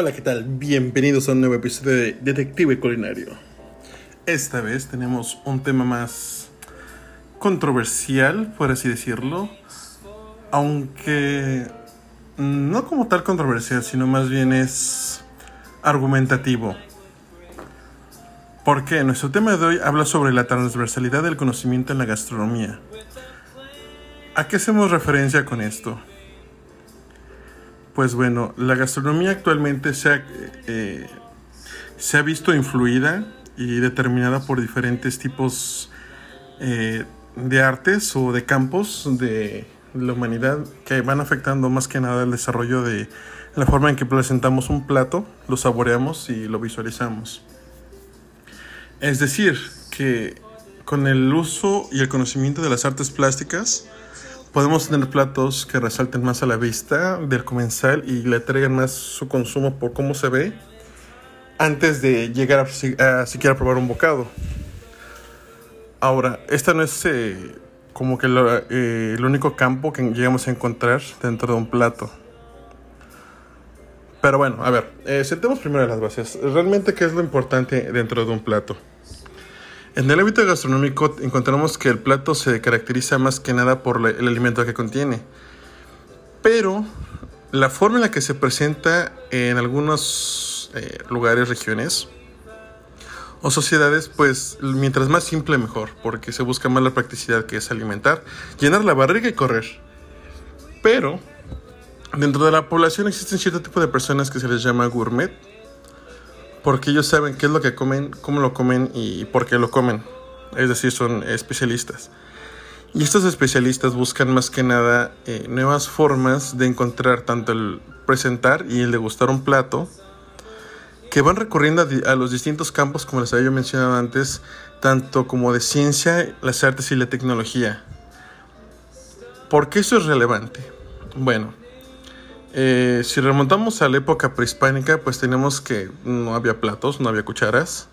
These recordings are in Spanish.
Hola, ¿qué tal? Bienvenidos a un nuevo episodio de Detective Culinario. Esta vez tenemos un tema más controversial, por así decirlo. Aunque no como tal controversial, sino más bien es argumentativo. Porque nuestro tema de hoy habla sobre la transversalidad del conocimiento en la gastronomía. ¿A qué hacemos referencia con esto? Pues bueno, la gastronomía actualmente se ha, eh, se ha visto influida y determinada por diferentes tipos eh, de artes o de campos de la humanidad que van afectando más que nada el desarrollo de la forma en que presentamos un plato, lo saboreamos y lo visualizamos. Es decir, que con el uso y el conocimiento de las artes plásticas, podemos tener platos que resalten más a la vista del comensal y le traigan más su consumo por cómo se ve antes de llegar a, siquiera probar un bocado. Ahora, esta no es eh, como que eh, el único campo que llegamos a encontrar dentro de un plato. Pero bueno, a ver, eh, sentemos primero las bases. Realmente, ¿qué es lo importante dentro de un plato? En el ámbito gastronómico encontramos que el plato se caracteriza más que nada por el alimento que contiene. Pero la forma en la que se presenta en algunos eh, lugares, regiones o sociedades, pues mientras más simple mejor, porque se busca más la practicidad que es alimentar, llenar la barriga y correr. Pero dentro de la población existen cierto tipo de personas que se les llama gourmet, porque ellos saben qué es lo que comen, cómo lo comen y por qué lo comen. Es decir, son especialistas. Y estos especialistas buscan más que nada eh, nuevas formas de encontrar tanto el presentar y el degustar un plato que van recorriendo a, los distintos campos, como les había mencionado antes, tanto como de ciencia, las artes y la tecnología. ¿Por qué eso es relevante? Bueno, eh, si remontamos a la época prehispánica, pues tenemos que no había platos, no había cucharas.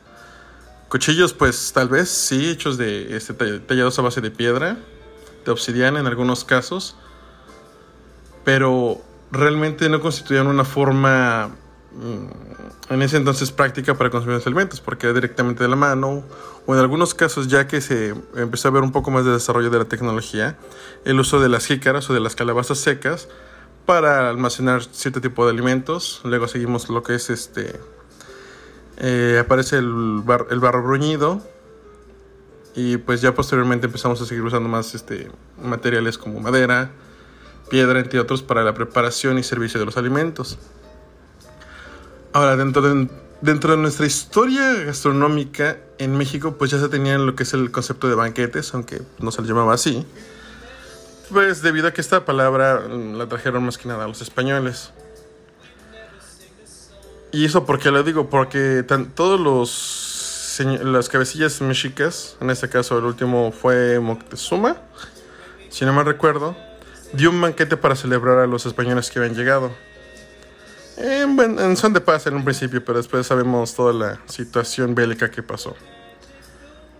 Cuchillos, pues tal vez sí, hechos de este, tallados a base de piedra, de obsidiana en algunos casos, pero realmente no constituían una forma mm, en ese entonces práctica para consumir los alimentos, porque era directamente de la mano, o en algunos casos ya que se empezó a ver un poco más de desarrollo de la tecnología, el uso de las jícaras o de las calabazas secas, para almacenar cierto tipo de alimentos. Luego seguimos lo que es este. Eh, aparece el, el barro bruñido. Y pues ya posteriormente empezamos a seguir usando más este, materiales como madera, piedra, entre otros, para la preparación y servicio de los alimentos. Ahora, dentro de, dentro de nuestra historia gastronómica en México, pues ya se tenía lo que es el concepto de banquetes, aunque no se le llamaba así. Pues debido a que esta palabra la trajeron más que nada los españoles. Y eso porque lo digo, porque todos los las cabecillas mexicas, en este caso el último fue Moctezuma, si no mal recuerdo, dio un banquete para celebrar a los españoles que habían llegado. En, en son de paz en un principio, pero después sabemos toda la situación bélica que pasó.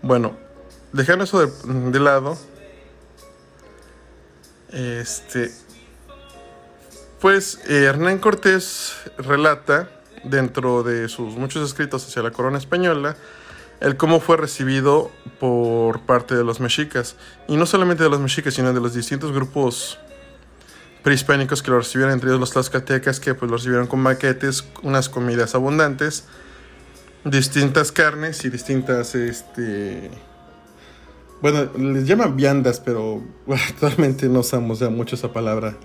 Bueno, dejando eso de, de lado, este. Pues eh, Hernán Cortés relata, dentro de sus muchos escritos hacia la corona española, el cómo fue recibido por parte de los mexicas. Y no solamente de los mexicas, sino de los distintos grupos prehispánicos que lo recibieron, entre ellos los tlaxcaltecas, que pues lo recibieron con maquetes, unas comidas abundantes, distintas carnes y distintas, este bueno, les llaman viandas, pero actualmente no usamos ya mucho esa palabra.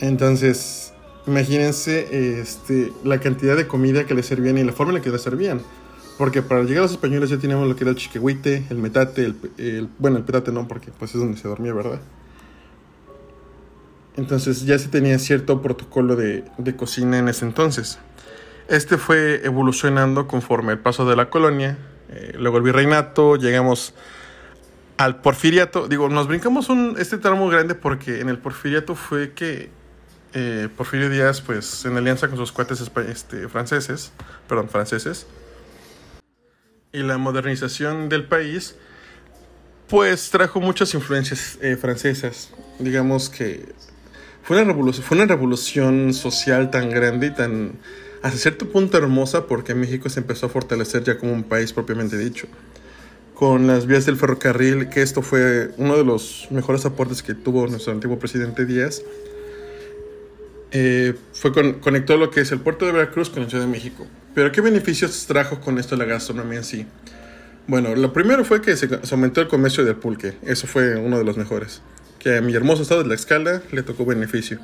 Entonces, imagínense este, la cantidad de comida que les servían y la forma en la que les servían. Porque para llegar a los españoles ya teníamos lo que era el chiquihuite, el metate, el, bueno, el petate no, porque pues es donde se dormía, ¿verdad? Entonces ya se tenía cierto protocolo de, de cocina en ese entonces. Este fue evolucionando conforme el paso de la colonia eh, luego el virreinato, llegamos al porfiriato. Digo, nos brincamos un, este tramo grande porque en el porfiriato fue que eh, Porfirio Díaz, pues en alianza con sus cuates este, franceses, perdón, franceses, y la modernización del país, pues trajo muchas influencias eh, francesas. Digamos que fue una, fue una revolución social tan grande y tan hasta cierto punto hermosa porque México se empezó a fortalecer ya como un país propiamente dicho. Con las vías del ferrocarril, que esto fue uno de los mejores aportes que tuvo nuestro antiguo presidente Díaz, eh, fue con, conectó lo que es el puerto de Veracruz con la Ciudad de México. Pero ¿qué beneficios trajo con esto la gastronomía en sí? Bueno, lo primero fue que se, aumentó el comercio del pulque. Eso fue uno de los mejores. Que a mi hermoso estado de la escala le tocó beneficio.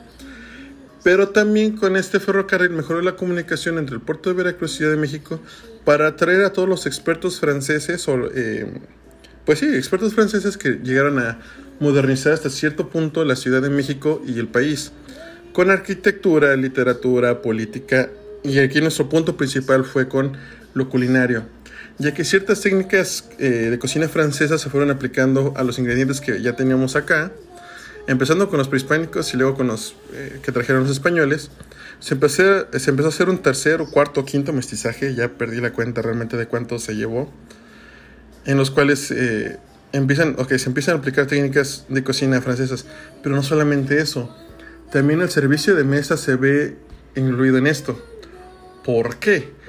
Pero también con este ferrocarril mejoró la comunicación entre el puerto de Veracruz y Ciudad de México para atraer a todos los expertos franceses, o, eh, pues sí, expertos franceses que llegaron a modernizar hasta cierto punto la Ciudad de México y el país, con arquitectura, literatura, política, y aquí nuestro punto principal fue con lo culinario ya que ciertas técnicas eh, de cocina francesa se fueron aplicando a los ingredientes que ya teníamos acá, empezando con los prehispánicos y luego con los eh, que trajeron los españoles. Se empezó, a hacer un tercer, cuarto, quinto mestizaje, ya perdí la cuenta realmente de cuánto se llevó, en los cuales eh, empiezan, okay, se empiezan a aplicar técnicas de cocina francesas, pero no solamente eso, también el servicio de mesa se ve incluido en esto. ¿Por qué?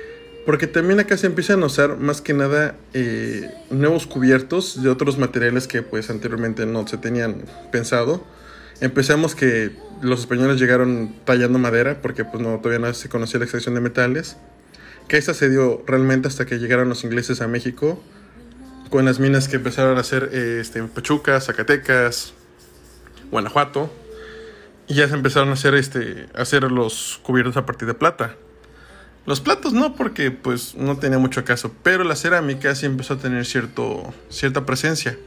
Porque también acá se empiezan a usar más que nada eh, nuevos cubiertos de otros materiales que pues anteriormente no se tenían pensado. Empezamos que los españoles llegaron tallando madera porque pues no, todavía no se conocía la extracción de metales. Que esta se dio realmente hasta que llegaron los ingleses a México con las minas que empezaron a hacer eh, este, en Pachuca, Zacatecas, Guanajuato. Y ya se empezaron a hacer, este, a hacer los cubiertos a partir de plata. Los platos no, porque pues no tenía mucho caso, pero la cerámica sí empezó a tener cierto, cierta presencia.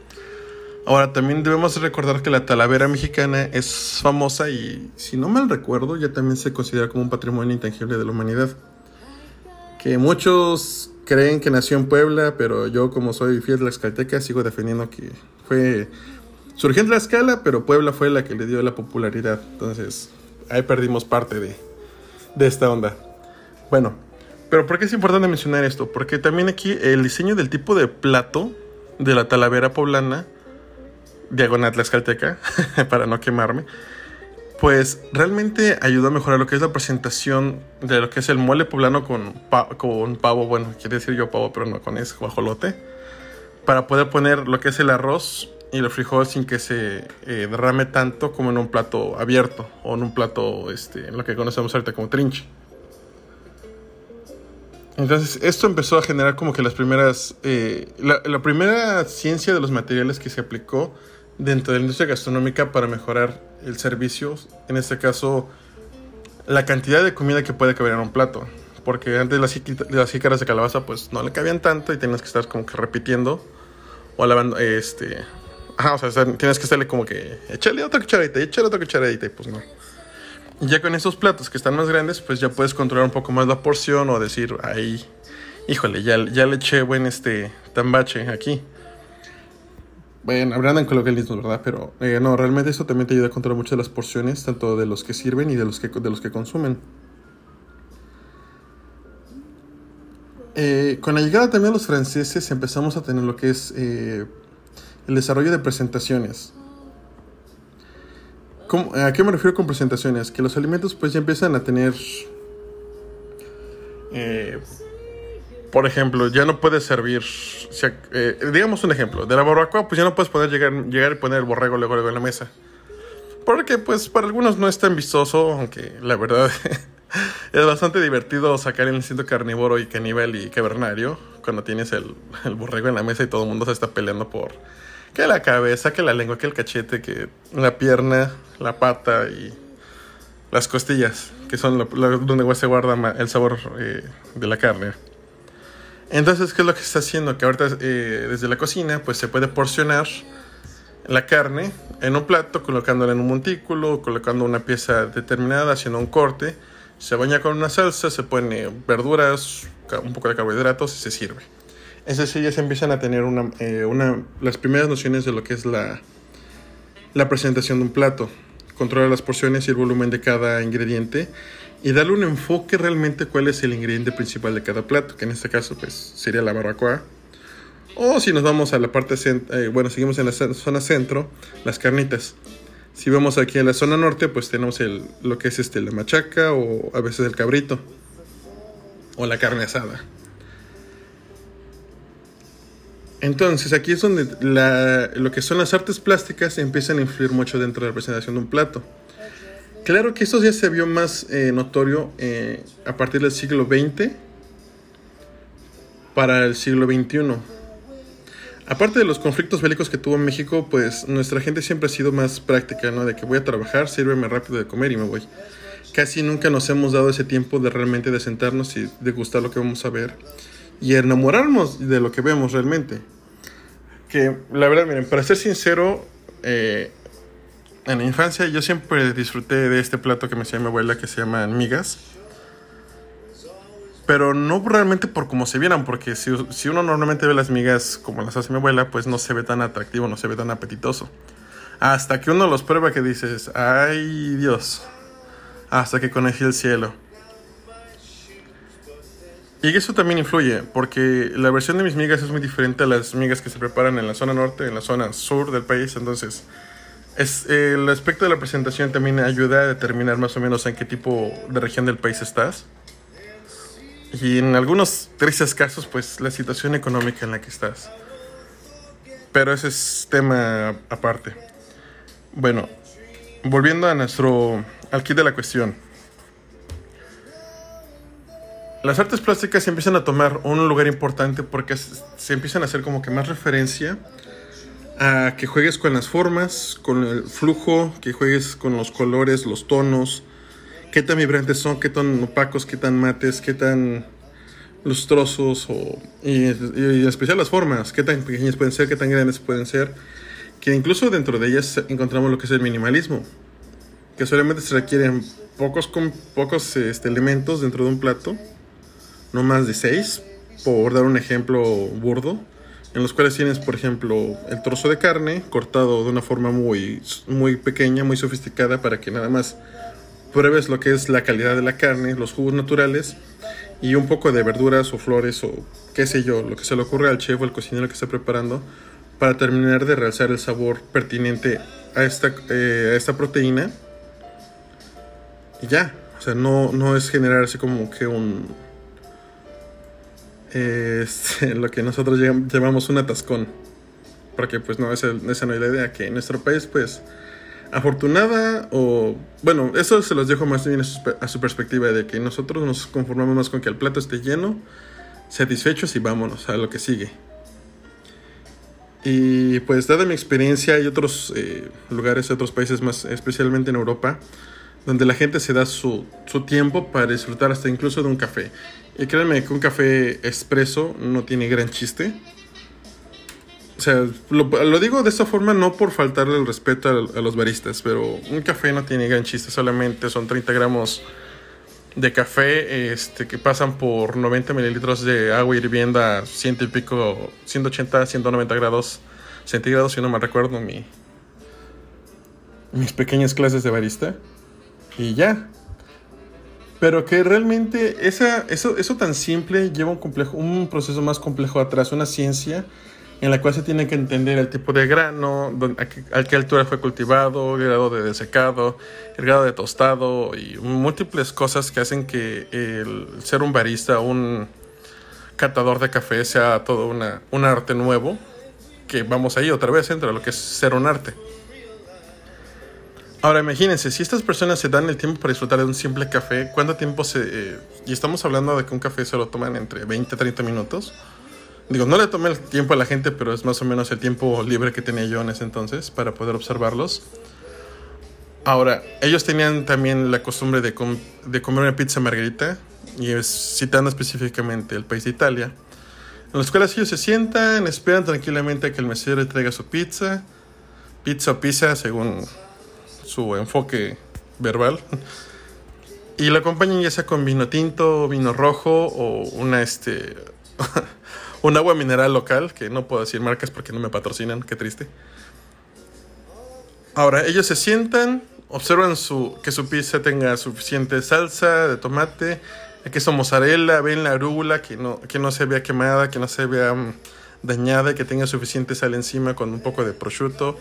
Ahora también debemos recordar que la talavera mexicana es famosa y si no mal recuerdo ya también se considera como un patrimonio intangible de la humanidad. Que muchos creen que nació en Puebla, pero yo como soy fiel de la Escalteca sigo defendiendo que fue surgió en escala, pero Puebla fue la que le dio la popularidad. Entonces ahí perdimos parte de, de esta onda. Bueno, pero ¿por qué es importante mencionar esto? Porque también aquí el diseño del tipo de plato de la talavera poblana, diagonal tlaxcalteca, para no quemarme, pues realmente ayudó a mejorar lo que es la presentación de lo que es el mole poblano con, con pavo, bueno, quiere decir yo pavo, pero no con ese guajolote, para poder poner lo que es el arroz y el frijol sin que se eh, derrame tanto como en un plato abierto o en un plato, este, en lo que conocemos ahorita como trinche. Entonces, esto empezó a generar como que las primeras. Eh, la, primera ciencia de los materiales que se aplicó dentro de la industria gastronómica para mejorar el servicio. En este caso, la cantidad de comida que puede caber en un plato. Porque antes las, las jícaras de calabaza, pues no le cabían tanto y tenías que estar como que repitiendo o lavando. Este. Ajá, o sea, tienes que estarle como que. Échale otra cucharadita, échale otra cucharadita y pues no. Y ya con esos platos que están más grandes, pues ya puedes controlar un poco más la porción o decir, ahí, híjole, ya, ya le eché buen este tambache aquí. Bueno, hablan coloquialismos, ¿verdad? Pero eh, no, realmente eso también te ayuda a controlar mucho las porciones, tanto de los que sirven y de los que, de los que consumen. Eh, con la llegada también de los franceses empezamos a tener lo que es eh, el desarrollo de presentaciones. ¿A qué me refiero con presentaciones? Que los alimentos pues ya empiezan a tener... Eh, por ejemplo, ya no puedes servir... Eh, digamos un ejemplo. De la barbacoa pues ya no puedes poder llegar, llegar y poner el borrego luego, luego en la mesa. Porque pues para algunos no es tan vistoso, aunque la verdad es bastante divertido sacar el instinto carnívoro y caníbal y cavernario cuando tienes el, el borrego en la mesa y todo el mundo se está peleando por que la cabeza, que la lengua, que el cachete, que la pierna, la pata y las costillas, que son donde se guarda el sabor eh, de la carne. Entonces, ¿qué es lo que está haciendo? Que ahorita eh, desde la cocina, pues se puede porcionar la carne en un plato, colocándola en un montículo, colocando una pieza determinada, haciendo un corte, se baña con una salsa, se pone verduras, un poco de carbohidratos y se sirve es decir, se empiezan a tener una, eh, una, las primeras nociones de lo que es la, la presentación de un plato, controlar las porciones y el volumen de cada ingrediente y darle un enfoque realmente cuál es el ingrediente principal de cada plato, que en este caso pues sería la barbacoa. O si nos vamos a la parte, eh, bueno, seguimos en la zona centro, las carnitas. Si vamos aquí a la zona norte, pues tenemos el, lo que es este, la machaca o a veces el cabrito o la carne asada. Entonces aquí es donde lo que son las artes plásticas empiezan a influir mucho dentro de la presentación de un plato. Claro que esto ya se vio más eh, notorio eh, a partir del siglo XX para el siglo XXI. Aparte de los conflictos bélicos que tuvo México, pues nuestra gente siempre ha sido más práctica, ¿no? De que voy a trabajar, sírveme rápido de comer y me voy. Casi nunca nos hemos dado ese tiempo de realmente sentarnos y de gustar lo que vamos a ver y enamorarnos de lo que vemos realmente. La verdad, miren, para ser sincero, eh, en la infancia yo siempre disfruté de este plato que me hacía mi abuela que se llama migas pero no realmente por cómo se vieran, porque si, si, uno normalmente ve las migas como las hace mi abuela, pues no se ve tan atractivo, no se ve tan apetitoso. Hasta que uno los prueba que dices, ay Dios, hasta que conoce el cielo. Y eso también influye, porque la versión de mis migas es muy diferente a las migas que se preparan en la zona norte, en la zona sur del país, entonces es, el aspecto de la presentación también ayuda a determinar más o menos en qué tipo de región del país estás. Y en algunos tristes casos, pues la situación económica en la que estás. Pero ese es tema aparte. Bueno, volviendo a nuestro. al kit de la cuestión. Las artes plásticas empiezan a tomar un lugar importante porque se empiezan a hacer como que más referencia a que juegues con las formas, con el flujo, que juegues con los colores, los tonos, qué tan vibrantes son, qué tan opacos, qué tan mates, qué tan lustrosos o, y, en especial las formas, qué tan pequeñas pueden ser, qué tan grandes pueden ser, que incluso dentro de ellas encontramos lo que es el minimalismo, que solamente se requieren pocos, con, pocos este, elementos dentro de un plato, no más de seis, por dar un ejemplo burdo, en los cuales tienes, por ejemplo, el trozo de carne cortado de una forma muy, muy pequeña, muy sofisticada, para que nada más pruebes lo que es la calidad de la carne, los jugos naturales y un poco de verduras o flores o qué sé yo, lo que se le ocurre al chef o al cocinero que esté preparando para terminar de realzar el sabor pertinente a esta, eh, a esta proteína. Y ya, o sea, no, no es generar así como que un... Este, lo que nosotros llamamos un atascón. Porque pues no, esa, esa no es la idea, que en nuestro país pues afortunada o bueno, eso se los dejo más bien a su, perspectiva de que nosotros nos conformamos más con que el plato esté lleno, satisfechos y vámonos a lo que sigue. Y pues dada mi experiencia hay otros eh, lugares, otros países más, especialmente en Europa, donde la gente se da su, su tiempo para disfrutar hasta incluso de un café. Y créanme que un café expreso no tiene gran chiste o sea, lo, digo de esta forma no por faltarle el respeto a, los baristas, pero un café no tiene gran chiste, solamente son 30 gramos de café este, que pasan por 90 mililitros de agua hirviendo a ciento y pico, 180, 190 grados centígrados, si no me recuerdo mi, mis pequeñas clases de barista. Y ya. Pero que realmente esa, eso, eso tan simple lleva un, complejo, un proceso más complejo atrás, una ciencia en la cual se tiene que entender el tipo de grano, a qué, altura fue cultivado, el grado de desecado, el grado de tostado y múltiples cosas que hacen que el ser un barista, un catador de café sea todo una, un arte nuevo, que vamos ahí otra vez entre lo que es ser un arte. Ahora imagínense, si estas personas se dan el tiempo para disfrutar de un simple café, ¿cuánto tiempo se... Eh, y estamos hablando de que un café se lo toman entre 20 y 30 minutos Digo, no le tomé el tiempo a la gente, pero es más o menos el tiempo libre que tenía yo en ese entonces para poder observarlos. Ahora, ellos tenían también la costumbre de, de comer una pizza margarita, y es, citando específicamente el país de Italia, en los cuales ellos se sientan, esperan tranquilamente a que el mesero traiga su pizza, pizza o pizza según su enfoque verbal, y la acompañan ya sea con vino tinto, vino rojo o una este un agua mineral local, que no puedo decir marcas porque no me patrocinan, qué triste. Ahora, ellos se sientan, observan su, que su pizza tenga suficiente salsa de tomate, queso mozzarella, ven la arúgula, que no, que no se vea quemada, que no se vea mm, dañada, que tenga suficiente sal encima con un poco de prosciutto.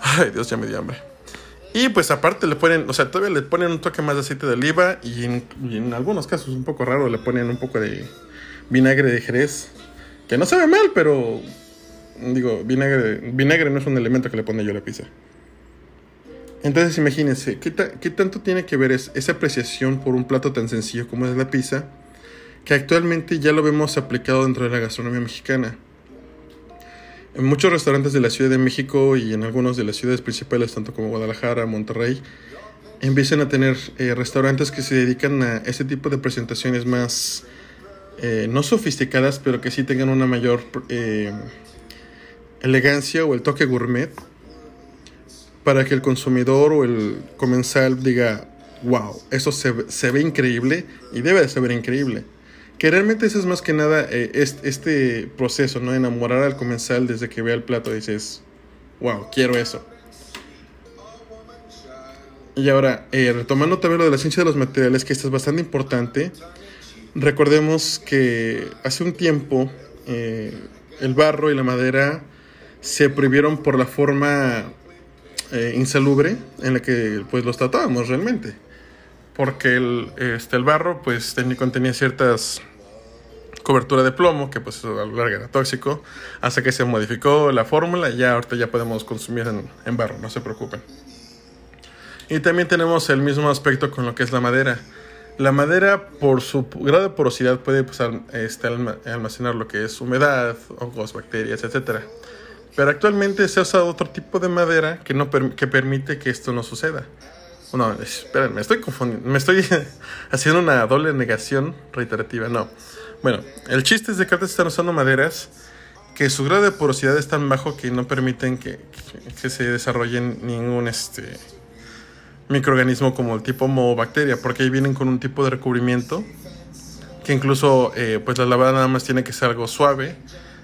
Ay, Dios, ya me dio hambre. Y pues aparte le ponen, o sea, todavía le ponen un toque más de aceite de oliva y en, algunos casos un poco raro le ponen un poco de vinagre de jerez. Que no sabe mal, pero digo, vinagre, vinagre no es un elemento que le pone yo a la pizza. Entonces imagínense, ¿qué, ta- qué tanto tiene que ver es, esa apreciación por un plato tan sencillo como es la pizza? Que actualmente ya lo vemos aplicado dentro de la gastronomía mexicana. En muchos restaurantes de la Ciudad de México y en algunos de las ciudades principales, tanto como Guadalajara, Monterrey, empiezan a tener eh, restaurantes que se dedican a ese tipo de presentaciones más, eh, no sofisticadas, pero que sí tengan una mayor eh, elegancia o el toque gourmet para que el consumidor o el comensal diga, wow, eso se, se ve increíble y debe de saber increíble. Que realmente eso es más que nada eh, es- este proceso, ¿no? Enamorar al comensal desde que vea el plato dices, wow, quiero eso. Y ahora, eh, retomando también lo de la ciencia de los materiales, que esto es bastante importante, recordemos que hace un tiempo eh, el barro y la madera se prohibieron por la forma eh, insalubre en la que pues los tratábamos realmente. Porque el, este, el barro pues tenía, contenía ciertas cobertura de plomo, que pues a la larga era tóxico, hasta que se modificó la fórmula y ya ahorita ya podemos consumir en, barro, no se preocupen. Y también tenemos el mismo aspecto con lo que es la madera. La madera, por su grado de porosidad, puede pues, este, alma- almacenar lo que es humedad, hongos, bacterias, etc. Pero actualmente se usa otro tipo de madera que, no que permite que esto no suceda. No, esperen, me estoy confundiendo. Me estoy haciendo una doble negación reiterativa. No. Bueno, el chiste es de que están usando maderas que su grado de porosidad es tan bajo que no permiten que, que- se desarrollen ningún este microorganismo como el tipo moho bacteria, porque ahí vienen con un tipo de recubrimiento que incluso eh, pues la lavada nada más tiene que ser algo suave.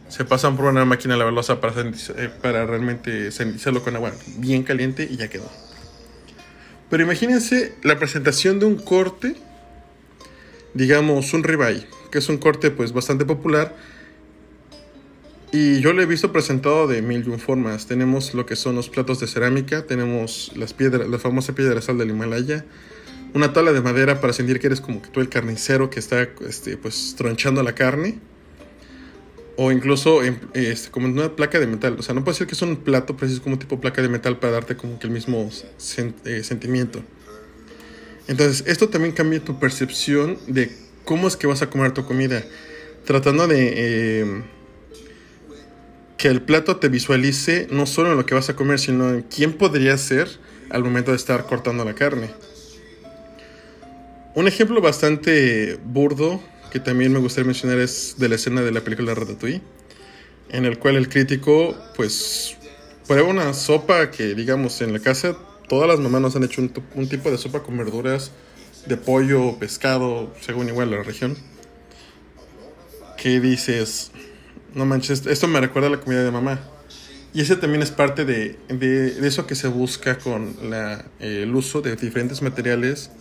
Se pasan por una máquina lavalosa para, eh, para realmente sanitizarlo con agua bien caliente y ya quedó. Pero imagínense la presentación de un corte, digamos un ribeye, que es un corte pues bastante popular. Y yo lo he visto presentado de mil y un formas. Tenemos lo que son los platos de cerámica, tenemos las piedras, la famosa piedra sal del Himalaya, una tabla de madera para sentir que eres como que tú el carnicero que está este, pues tronchando la carne. O incluso en- este, como una placa de metal. O sea, no puede ser que es un plato, pero es como tipo placa de metal para darte como que el mismo eh, sentimiento. Entonces, esto también cambia tu percepción de cómo es que vas a comer tu comida. Tratando de eh, que el plato te visualice no solo en lo que vas a comer, sino en quién podría ser al momento de estar cortando la carne. Un ejemplo bastante burdo que también me gustaría mencionar es de la escena de la película Ratatouille, en el cual el crítico pues prueba una sopa que digamos en la casa todas las mamás nos han hecho un, tipo de sopa con verduras de pollo, pescado, según igual la región. Que dices, no manches, esto me recuerda a la comida de mamá. Y ese también es parte de, de- eso que se busca con el uso de diferentes materiales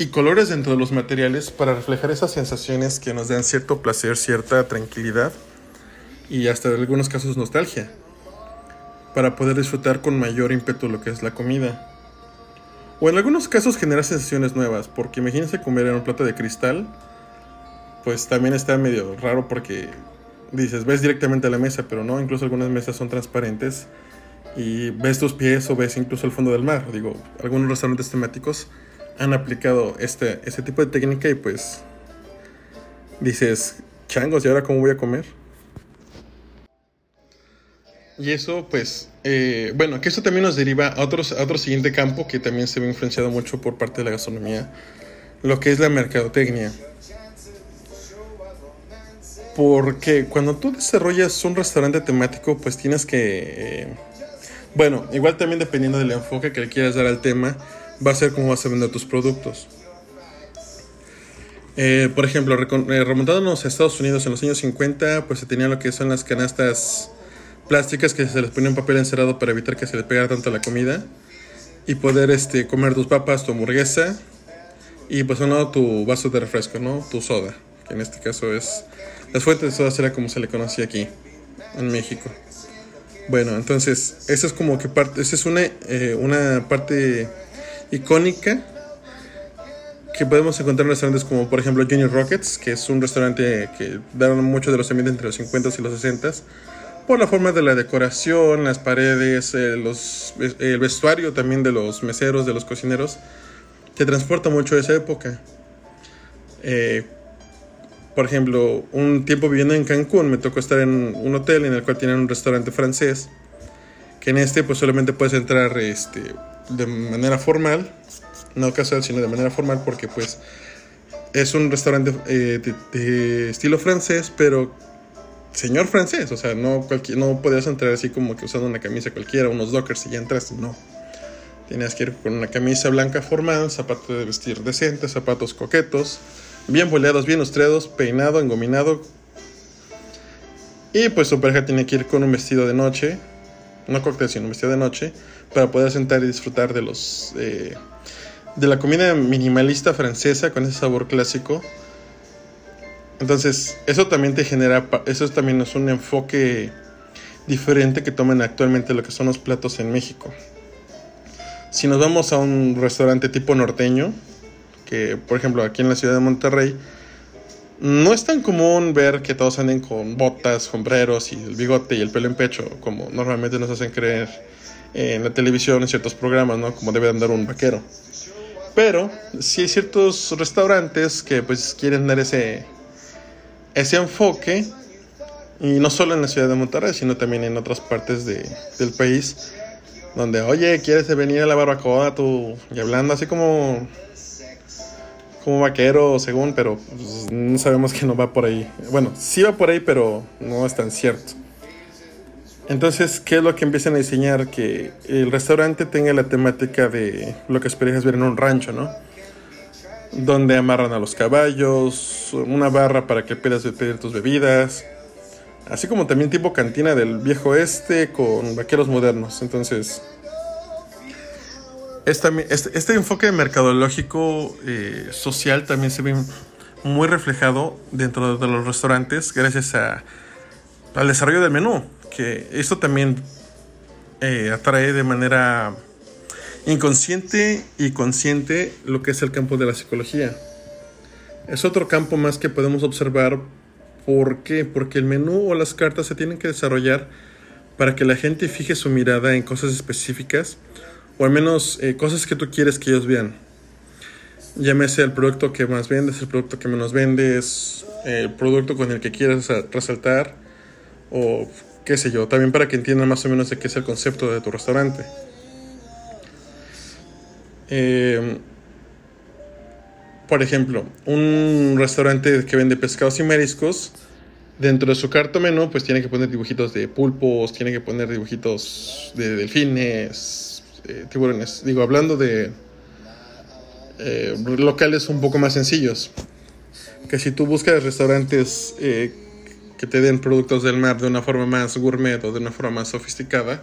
y colores dentro de los materiales para reflejar esas sensaciones que nos dan cierto placer, cierta tranquilidad y hasta en algunos casos nostalgia para poder disfrutar con mayor ímpetu lo que es la comida. O en algunos casos generar sensaciones nuevas, porque imagínense comer en un plato de cristal, pues también está medio raro porque dices, ves directamente a la mesa, pero no, incluso algunas mesas son transparentes y ves tus pies o ves incluso el fondo del mar. Digo, algunos restaurantes temáticos han aplicado este, este tipo de técnica y pues dices, changos, ¿y ahora cómo voy a comer? Y eso, pues, eh, bueno, que eso también nos deriva a, otros, a otro siguiente campo que también se ve influenciado mucho por parte de la gastronomía, lo que es la mercadotecnia. Porque cuando tú desarrollas un restaurante temático, pues tienes que... eh, bueno, igual también dependiendo del enfoque que le quieras dar al tema, va a ser cómo vas a vender tus productos. Eh, por ejemplo, eh, remontándonos a Estados Unidos en los años 50, pues se tenía lo que son las canastas plásticas que se les ponía un papel encerado para evitar que se le pegara tanto la comida y poder este, comer tus papas, tu hamburguesa y pues un lado tu vaso de refresco, ¿no? Tu soda, que en este caso es... Las fuentes de soda era como se le conocía aquí, en México. Bueno, entonces, esa es como que parte, esa es una, eh, una parte icónica que podemos encontrar en restaurantes como por ejemplo Junior Rockets, que es un restaurante que daron mucho de los ambientes entre los 50 y los 60 por la forma de la decoración, las paredes, eh, los, el vestuario también de los meseros, de los cocineros, te transporta mucho a esa época. Eh, por ejemplo, un tiempo viviendo en Cancún me tocó estar en un hotel en el cual tienen un restaurante francés, que en este pues solamente puedes entrar este, de manera formal, no casual, sino de manera formal porque pues es un restaurante eh, de estilo francés, pero señor francés, o sea, no, cualquier, no podías entrar así como que usando una camisa cualquiera, unos dockers y ya entraste, no. Tenías que ir con una camisa blanca formal, zapatos de vestir decentes, zapatos coquetos, bien boleados, bien lustreados, peinado, engominado. Y pues su pareja tiene que ir con un vestido de noche, no cóctel, sino un vestido de noche, para poder sentar y disfrutar de los... Eh, de la comida minimalista francesa con ese sabor clásico entonces, eso también te genera, eso también es un enfoque diferente que toman actualmente lo que son los platos en México. Si nos vamos a un restaurante tipo norteño, que por ejemplo aquí en la ciudad de Monterrey, no es tan común ver que todos anden con botas, sombreros y el bigote y el pelo en pecho, como normalmente nos hacen creer en la televisión, en ciertos programas, ¿no? Como debe andar un vaquero. Pero sí hay ciertos restaurantes que pues quieren dar ese ese enfoque, y no solo en la ciudad de Monterrey, sino también en otras partes de, del país, donde, oye, ¿quieres venir a la barbacoa tú? Y hablando así como, como vaquero, según, pero pues, no sabemos que no va por ahí. Bueno, sí va por ahí, pero no es tan cierto. Entonces, ¿qué es lo que empiezan a diseñar? Que el restaurante tenga la temática de lo que esperas ver en un rancho, ¿no? donde amarran a los caballos, una barra para que puedas pedir tus bebidas, así como también tipo cantina del viejo este con vaqueros modernos. Entonces, este, este, enfoque mercadológico eh, social también se ve muy reflejado dentro de los restaurantes gracias a, al desarrollo del menú, que esto también eh, atrae de manera inconsciente y consciente lo que es el campo de la psicología. Es otro campo más que podemos observar. ¿Por qué? Porque el menú o las cartas se tienen que desarrollar para que la gente fije su mirada en cosas específicas o al menos eh, cosas que tú quieres que ellos vean. Llámese el producto que más vendes, el producto que menos vendes, el producto con el que quieras resaltar o qué sé yo, también para que entiendan más o menos de qué es el concepto de tu restaurante. Eh, por ejemplo, un restaurante que vende pescados y mariscos, dentro de su carta menú, pues tiene que poner dibujitos de pulpos, tiene que poner dibujitos de delfines, eh, tiburones. Digo, hablando de eh, locales un poco más sencillos. Que si tú buscas restaurantes que te den productos del mar de una forma más gourmet o de una forma más sofisticada,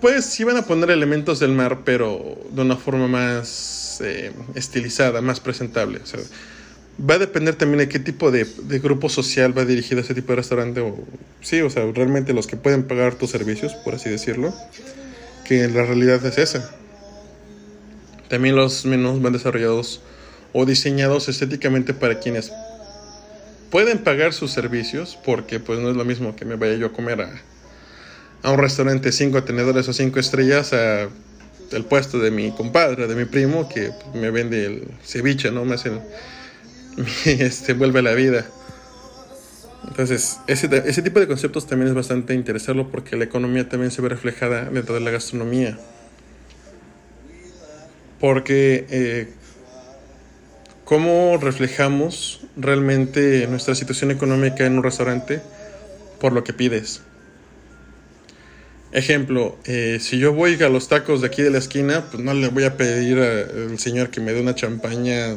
pues sí van a poner elementos del mar, pero de una forma más eh, estilizada, más presentable. O sea, va a depender también de qué tipo de, grupo social va dirigido ese tipo de restaurante. O, sí, o sea, realmente los que pueden pagar tus servicios, por así decirlo, que la realidad es esa. También los menús van desarrollados o diseñados estéticamente para quienes pueden pagar sus servicios, porque pues no es lo mismo que me vaya yo a comer a un restaurante cinco tenedores o cinco estrellas a el puesto de mi compadre, de mi primo, que me vende el ceviche, ¿no? Me hace este, vuelve la vida. Entonces, ese, ese tipo de conceptos también es bastante interesante porque la economía también se ve reflejada dentro de la gastronomía. Porque, eh, ¿cómo reflejamos realmente nuestra situación económica en un restaurante? Por lo que pides. Ejemplo, eh, si yo voy a los tacos de aquí de la esquina, pues no le voy a pedir al señor que me dé una champaña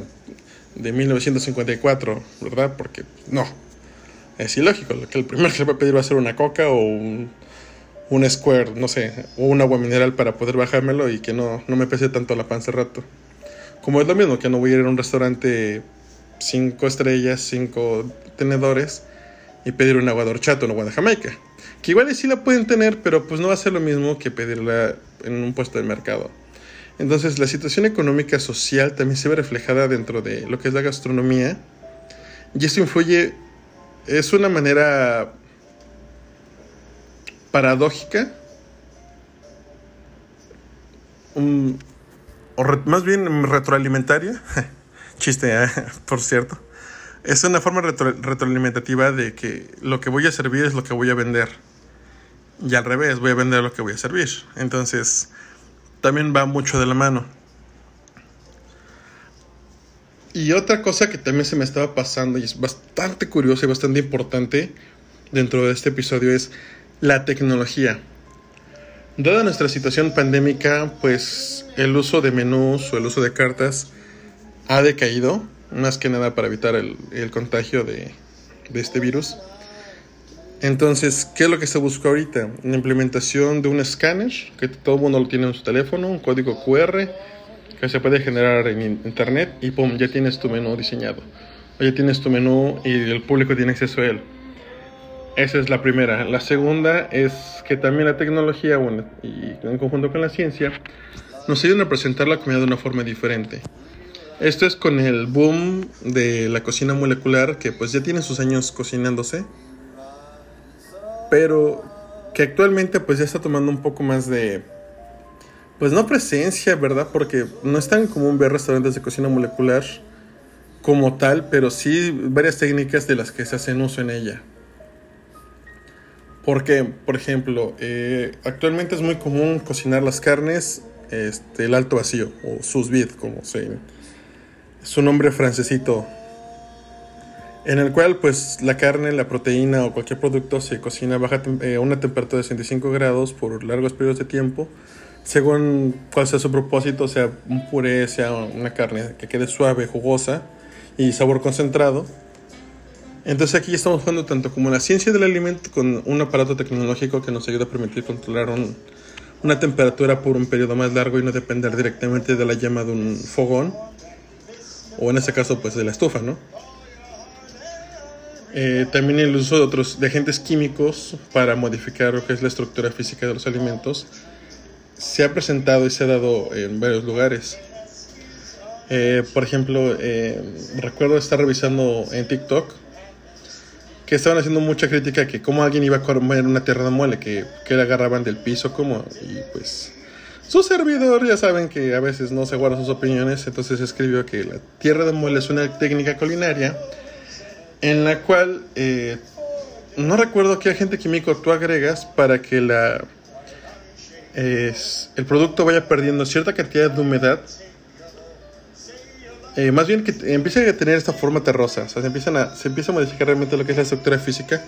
de 1954, ¿verdad? Porque no, es ilógico. Que el primero que le va a pedir va a ser una coca o un, un square, no sé, o un agua mineral para poder bajármelo y que no, no me pese tanto la panza rato. Como es lo mismo que no voy a ir a un restaurante cinco estrellas, cinco tenedores y pedir un agua de horchata una agua de Jamaica Que igual sí la pueden tener, pero pues no va a ser lo mismo que pedirla en un puesto de mercado. Entonces la situación económica social también se ve reflejada dentro de lo que es la gastronomía. Y esto influye, es una manera paradójica, o más bien retroalimentaria, chiste, ¿eh? por cierto, es una forma retroalimentativa de que lo que voy a servir es lo que voy a vender. Y al revés, voy a vender lo que voy a servir. Entonces, también va mucho de la mano. Y otra cosa que también se me estaba pasando y es bastante curiosa y bastante importante dentro de este episodio es la tecnología. Dada nuestra situación pandémica, pues el uso de menús o el uso de cartas ha decaído, más que nada para evitar el, contagio de, este virus. Entonces, ¿qué es lo que se busca ahorita? La implementación de un escáner, que todo el mundo lo tiene en su teléfono, un código QR que se puede generar en internet y ¡pum! ya tienes tu menú diseñado. O ya tienes tu menú y el público tiene acceso a él. Esa es la primera. La segunda es que también la tecnología, bueno, y en conjunto con la ciencia, nos ayudan a presentar la comida de una forma diferente. Esto es con el boom de la cocina molecular, que pues ya tiene sus años cocinándose pero que actualmente pues ya está tomando un poco más de pues no presencia, ¿verdad? Porque no es tan común ver restaurantes de cocina molecular como tal, pero sí varias técnicas de las que se hacen uso en ella. Porque, por ejemplo, eh, actualmente es muy común cocinar las carnes este, el alto vacío o sous vide, como se su nombre francesito en el cual pues la carne, la proteína o cualquier producto se cocina a eh, una temperatura de 65 grados por largos periodos de tiempo, según cuál sea su propósito, sea un puré, sea una carne que quede suave, jugosa y sabor concentrado. Entonces aquí estamos jugando tanto como la ciencia del alimento con un aparato tecnológico que nos ayuda a permitir controlar una temperatura por un periodo más largo y no depender directamente de la llama de un fogón o en este caso pues de la estufa, ¿no? Eh, también el uso de otros de agentes químicos para modificar lo que es la estructura física de los alimentos se ha presentado y se ha dado en varios lugares. Eh, por ejemplo, eh, recuerdo estar revisando en TikTok que estaban haciendo mucha crítica que cómo alguien iba a comer una tierra de mole, que, que la agarraban del piso, como, y pues su servidor ya saben que a veces no se guarda sus opiniones, entonces escribió que la tierra de mole es una técnica culinaria en la cual eh, no recuerdo qué agente químico tú agregas para que la el producto vaya perdiendo cierta cantidad de humedad. Eh, más bien que empiece a tener esta forma terrosa, o sea, se, empiezan a, se empieza a modificar realmente lo que es la estructura física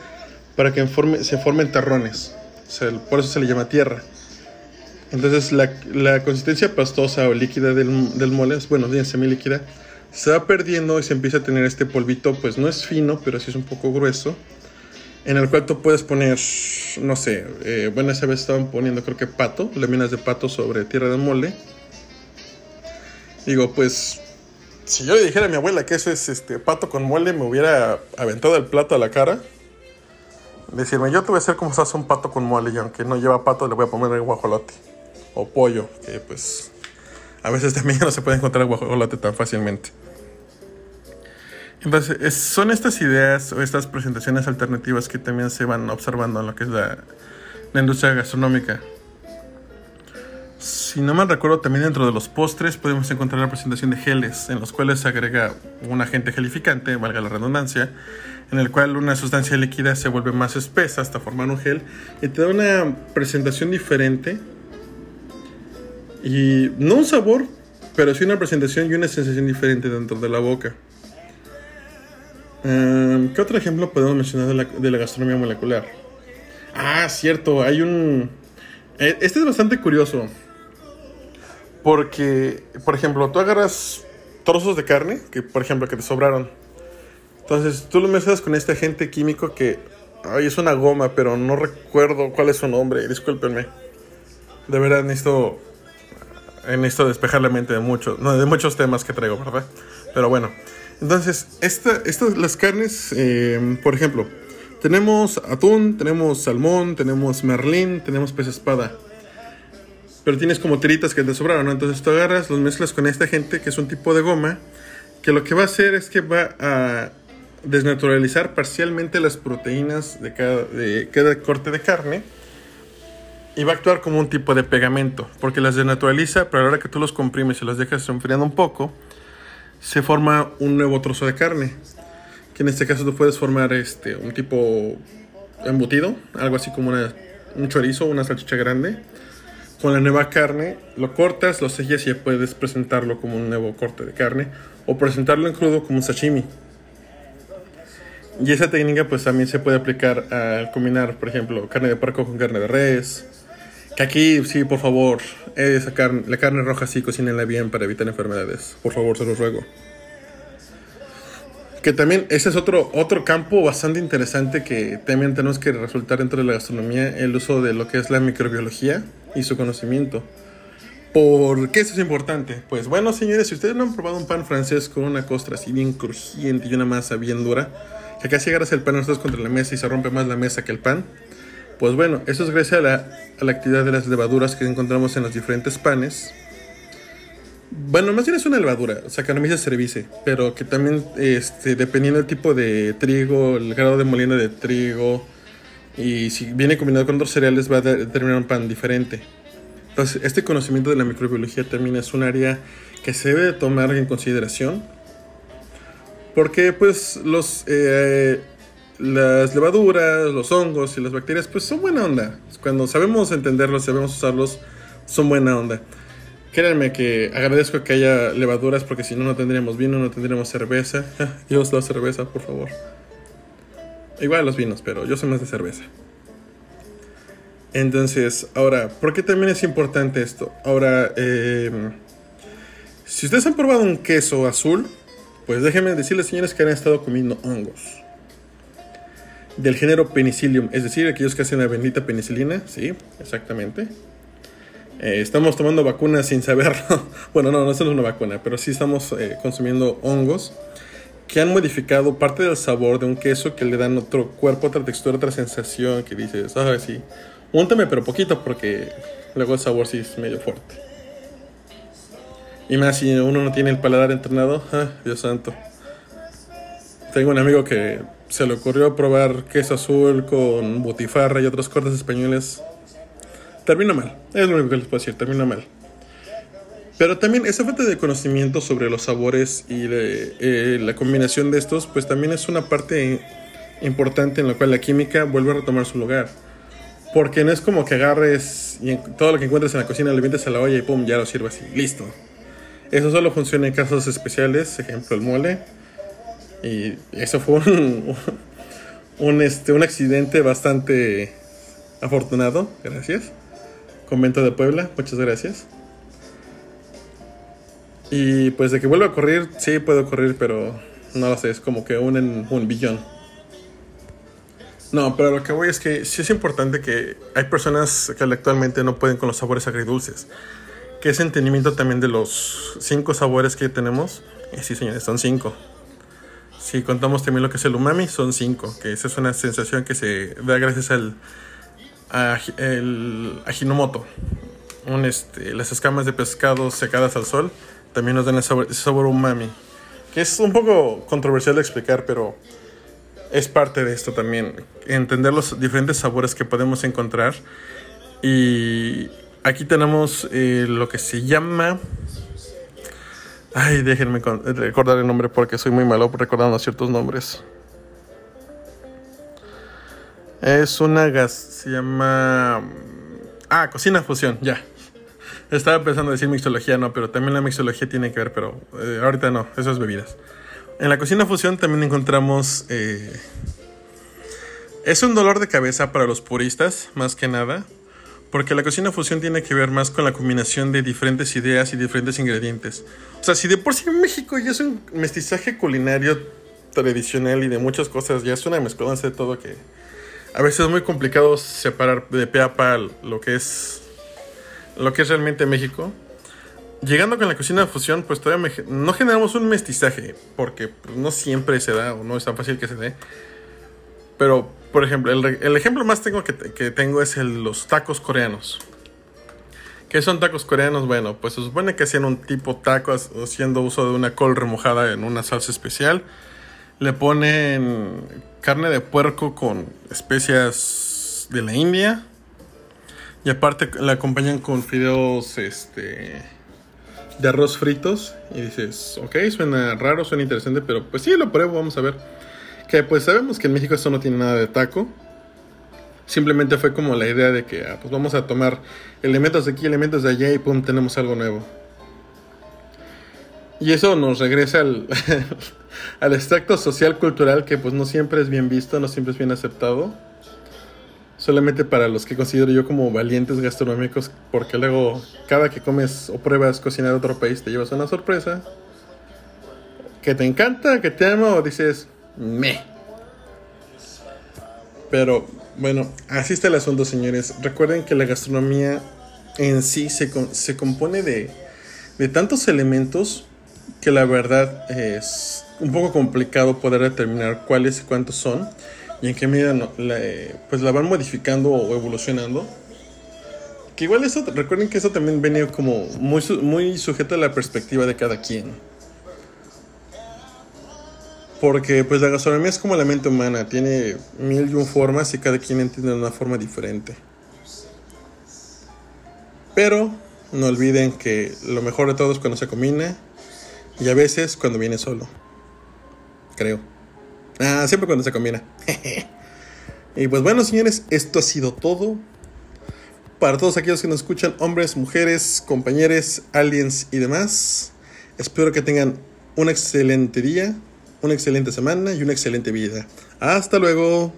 para que se formen terrones. por eso se le llama tierra. Entonces la, la consistencia pastosa o líquida del, del mole, bueno, bien semilíquida, se va perdiendo y se empieza a tener este polvito, pues no es fino, pero sí es un poco grueso, en el cual tú puedes poner, no sé, eh, bueno, esa vez estaban poniendo creo que pato, láminas de pato sobre tierra de mole. Digo, pues, si yo le dijera a mi abuela que eso es este pato con mole, me hubiera aventado el plato a la cara. Decirme, yo te voy a hacer como se hace un pato con mole y aunque no lleva pato le voy a poner el guajolote o pollo, que pues a veces también no se puede encontrar guajolote tan fácilmente. Entonces, son estas ideas o estas presentaciones alternativas que también se van observando en lo que es la, industria gastronómica. Si no mal recuerdo, también dentro de los postres podemos encontrar la presentación de geles, en los cuales se agrega un agente gelificante, valga la redundancia, en el cual una sustancia líquida se vuelve más espesa hasta formar un gel y te da una presentación diferente y no un sabor, pero sí una presentación y una sensación diferente dentro de la boca. Em, ¿Qué otro ejemplo podemos mencionar de la, gastronomía molecular? Ah, cierto, hay un... Eh, este es bastante curioso. Porque, por ejemplo, tú agarras trozos de carne, que por ejemplo, que te sobraron. Entonces, tú lo mezclas con este agente químico que... Ay, es una goma, pero no recuerdo cuál es su nombre, discúlpenme. De verdad, necesito... Necesito despejar la mente de, muchos de muchos temas que traigo, ¿verdad? Pero bueno. Entonces, esta, estas, las carnes, em, por ejemplo, Tenemos atún, tenemos salmón, tenemos merlín, tenemos pez espada. Pero tienes como tiritas que te sobraron, ¿no? Entonces tú agarras, los mezclas con esta gente, que es un tipo de goma, que lo que va a hacer es que va a desnaturalizar parcialmente las proteínas de cada, corte de carne y va a actuar como un tipo de pegamento, porque las desnaturaliza, pero a la hora que tú los comprimes y los dejas enfriando un poco, se forma un nuevo trozo de carne que en este caso tú puedes formar este, un tipo embutido, algo así como un chorizo, una salchicha grande. Con la nueva carne lo cortas, lo sellas y ya puedes presentarlo como un nuevo corte de carne o presentarlo en crudo como un sashimi. Y esa técnica pues también se puede aplicar al combinar, por ejemplo, carne de puerco con carne de res. Que aquí, sí, por favor, esa carne, la carne roja sí, cocínenla bien para evitar enfermedades. Por favor, se los ruego. Que también ese es otro, otro campo bastante interesante que también tenemos que resultar dentro de la gastronomía, el uso de lo que es la microbiología y su conocimiento. ¿Por qué eso es importante? Pues bueno, señores, si ustedes no han probado un pan francés con una costra así bien crujiente y una masa bien dura, que casi agarras el pan ustedes contra la mesa y se rompe más la mesa que el pan, pues bueno, eso es gracias a la, a la actividad de las levaduras que encontramos en los diferentes panes bueno, más bien es una levadura, Saccharomyces cerevisiae, pero que también, este, dependiendo del tipo de trigo, el grado de molino de trigo, y si viene combinado con otros cereales, va a determinar un pan diferente. Entonces, este conocimiento de la microbiología también es un área que se debe tomar en consideración, porque pues los, eh, las levaduras, los hongos y las bacterias, pues son buena onda. Cuando sabemos entenderlos, sabemos usarlos, son buena onda. Créanme que agradezco que haya levaduras porque si no, no tendríamos vino, no tendríamos cerveza. Dios la cerveza, por favor. Igual los vinos, pero yo soy más de cerveza. Entonces, ahora, ¿por qué también es importante esto? Ahora, em, si ustedes han probado un queso azul, pues déjenme decirles, señores, que han estado comiendo hongos. Del género penicillium, es decir, aquellos que hacen la bendita penicilina, sí, exactamente. Eh, estamos tomando vacunas sin saberlo. bueno, no, no es una vacuna, pero sí estamos eh, consumiendo hongos que han modificado parte del sabor de un queso que le dan otro cuerpo, otra textura, otra sensación que dices, ah, sí, úntame pero poquito porque luego el sabor sí es medio fuerte. Y más si uno no tiene el paladar entrenado, ah, Dios santo. Tengo un amigo que se le ocurrió probar queso azul con butifarra y otros cortes españoles termina mal. Es lo único que les puedo decir, termina mal. Pero también esa falta de conocimiento sobre los sabores y eh, la combinación de estos, pues también es una parte importante en la cual la química vuelve a retomar su lugar. Porque no es como que agarres y todo lo que encuentres en la cocina le metes a la olla y pum, ya lo sirvas y listo. Eso solo funciona en casos especiales, ejemplo el mole. Y eso fue un, este, un accidente bastante afortunado, gracias. Convento de Puebla, muchas gracias. Y pues de que vuelva a ocurrir, sí puede ocurrir, pero no lo sé, es como que un en un billón. No, pero lo que voy es que sí es importante que hay personas que actualmente no pueden con los sabores agridulces. Que ese entendimiento también de los cinco sabores que tenemos, eh, sí señores, son cinco. Si contamos también lo que es el umami, son cinco, que esa es una sensación que se da gracias al el ajinomoto, este, las escamas de pescado secadas al sol, también nos dan ese sabor, umami, que es un poco controversial de explicar, pero es parte de esto también, entender los diferentes sabores que podemos encontrar. Y aquí tenemos eh, lo que se llama... Ay, déjenme recordar el nombre porque soy muy malo recordando ciertos nombres. Es una gas. Se llama. Ah, cocina fusión, ya. Estaba pensando decir mixología, no, pero también la mixología tiene que ver, pero eh, ahorita no, esas bebidas. En la cocina fusión también encontramos. Eh, es un dolor de cabeza para los puristas, más que nada. Porque la cocina fusión tiene que ver más con la combinación de diferentes ideas y diferentes ingredientes. O sea, si de por sí México ya es un mestizaje culinario tradicional y de muchas cosas, ya es una mezcolanza de todo que a veces es muy complicado separar de pe a pa lo que es lo que es realmente México. Llegando con la cocina fusión, pues todavía no generamos un mestizaje, porque pues, no siempre se da o no es tan fácil que se dé. Pero, por ejemplo, el, ejemplo más tengo que, tengo es el, los tacos coreanos. ¿Qué son tacos coreanos? Bueno, pues se supone que hacían un tipo taco haciendo uso de una col remojada en una salsa especial. Le ponen carne de puerco con especias de la India. Y aparte la acompañan con fideos este, de arroz fritos. Y dices, ok, suena raro, suena interesante, pero pues sí, lo pruebo, vamos a ver. Que pues sabemos que en México esto no tiene nada de taco. Simplemente fue como la idea de que ah, pues vamos a tomar elementos de aquí, elementos de allá y pum, tenemos algo nuevo. Y eso nos regresa al, al extracto social cultural que pues no siempre es bien visto, no siempre es bien aceptado. Solamente para los que considero yo como valientes gastronómicos, porque luego cada que comes o pruebas cocinar otro país te llevas una sorpresa. Que te encanta, que te ama o dices, me. Pero bueno, así está el asunto, señores. Recuerden que la gastronomía en sí se, se compone de, de tantos elementos que la verdad es un poco complicado poder determinar cuáles y cuántos son y en qué medida la, pues la van modificando o evolucionando. Que igual eso, recuerden que eso también venía como muy, muy sujeto a la perspectiva de cada quien. Porque pues la gastronomía es como la mente humana, tiene mil y un formas y cada quien entiende de una forma diferente. Pero no olviden que lo mejor de todo es cuando se combina y a veces cuando viene solo. Creo. Ah, siempre cuando se combina. y pues bueno, señores, esto ha sido todo. Para todos aquellos que nos escuchan, hombres, mujeres, compañeros, aliens y demás, espero que tengan un excelente día, una excelente semana y una excelente vida. Hasta luego.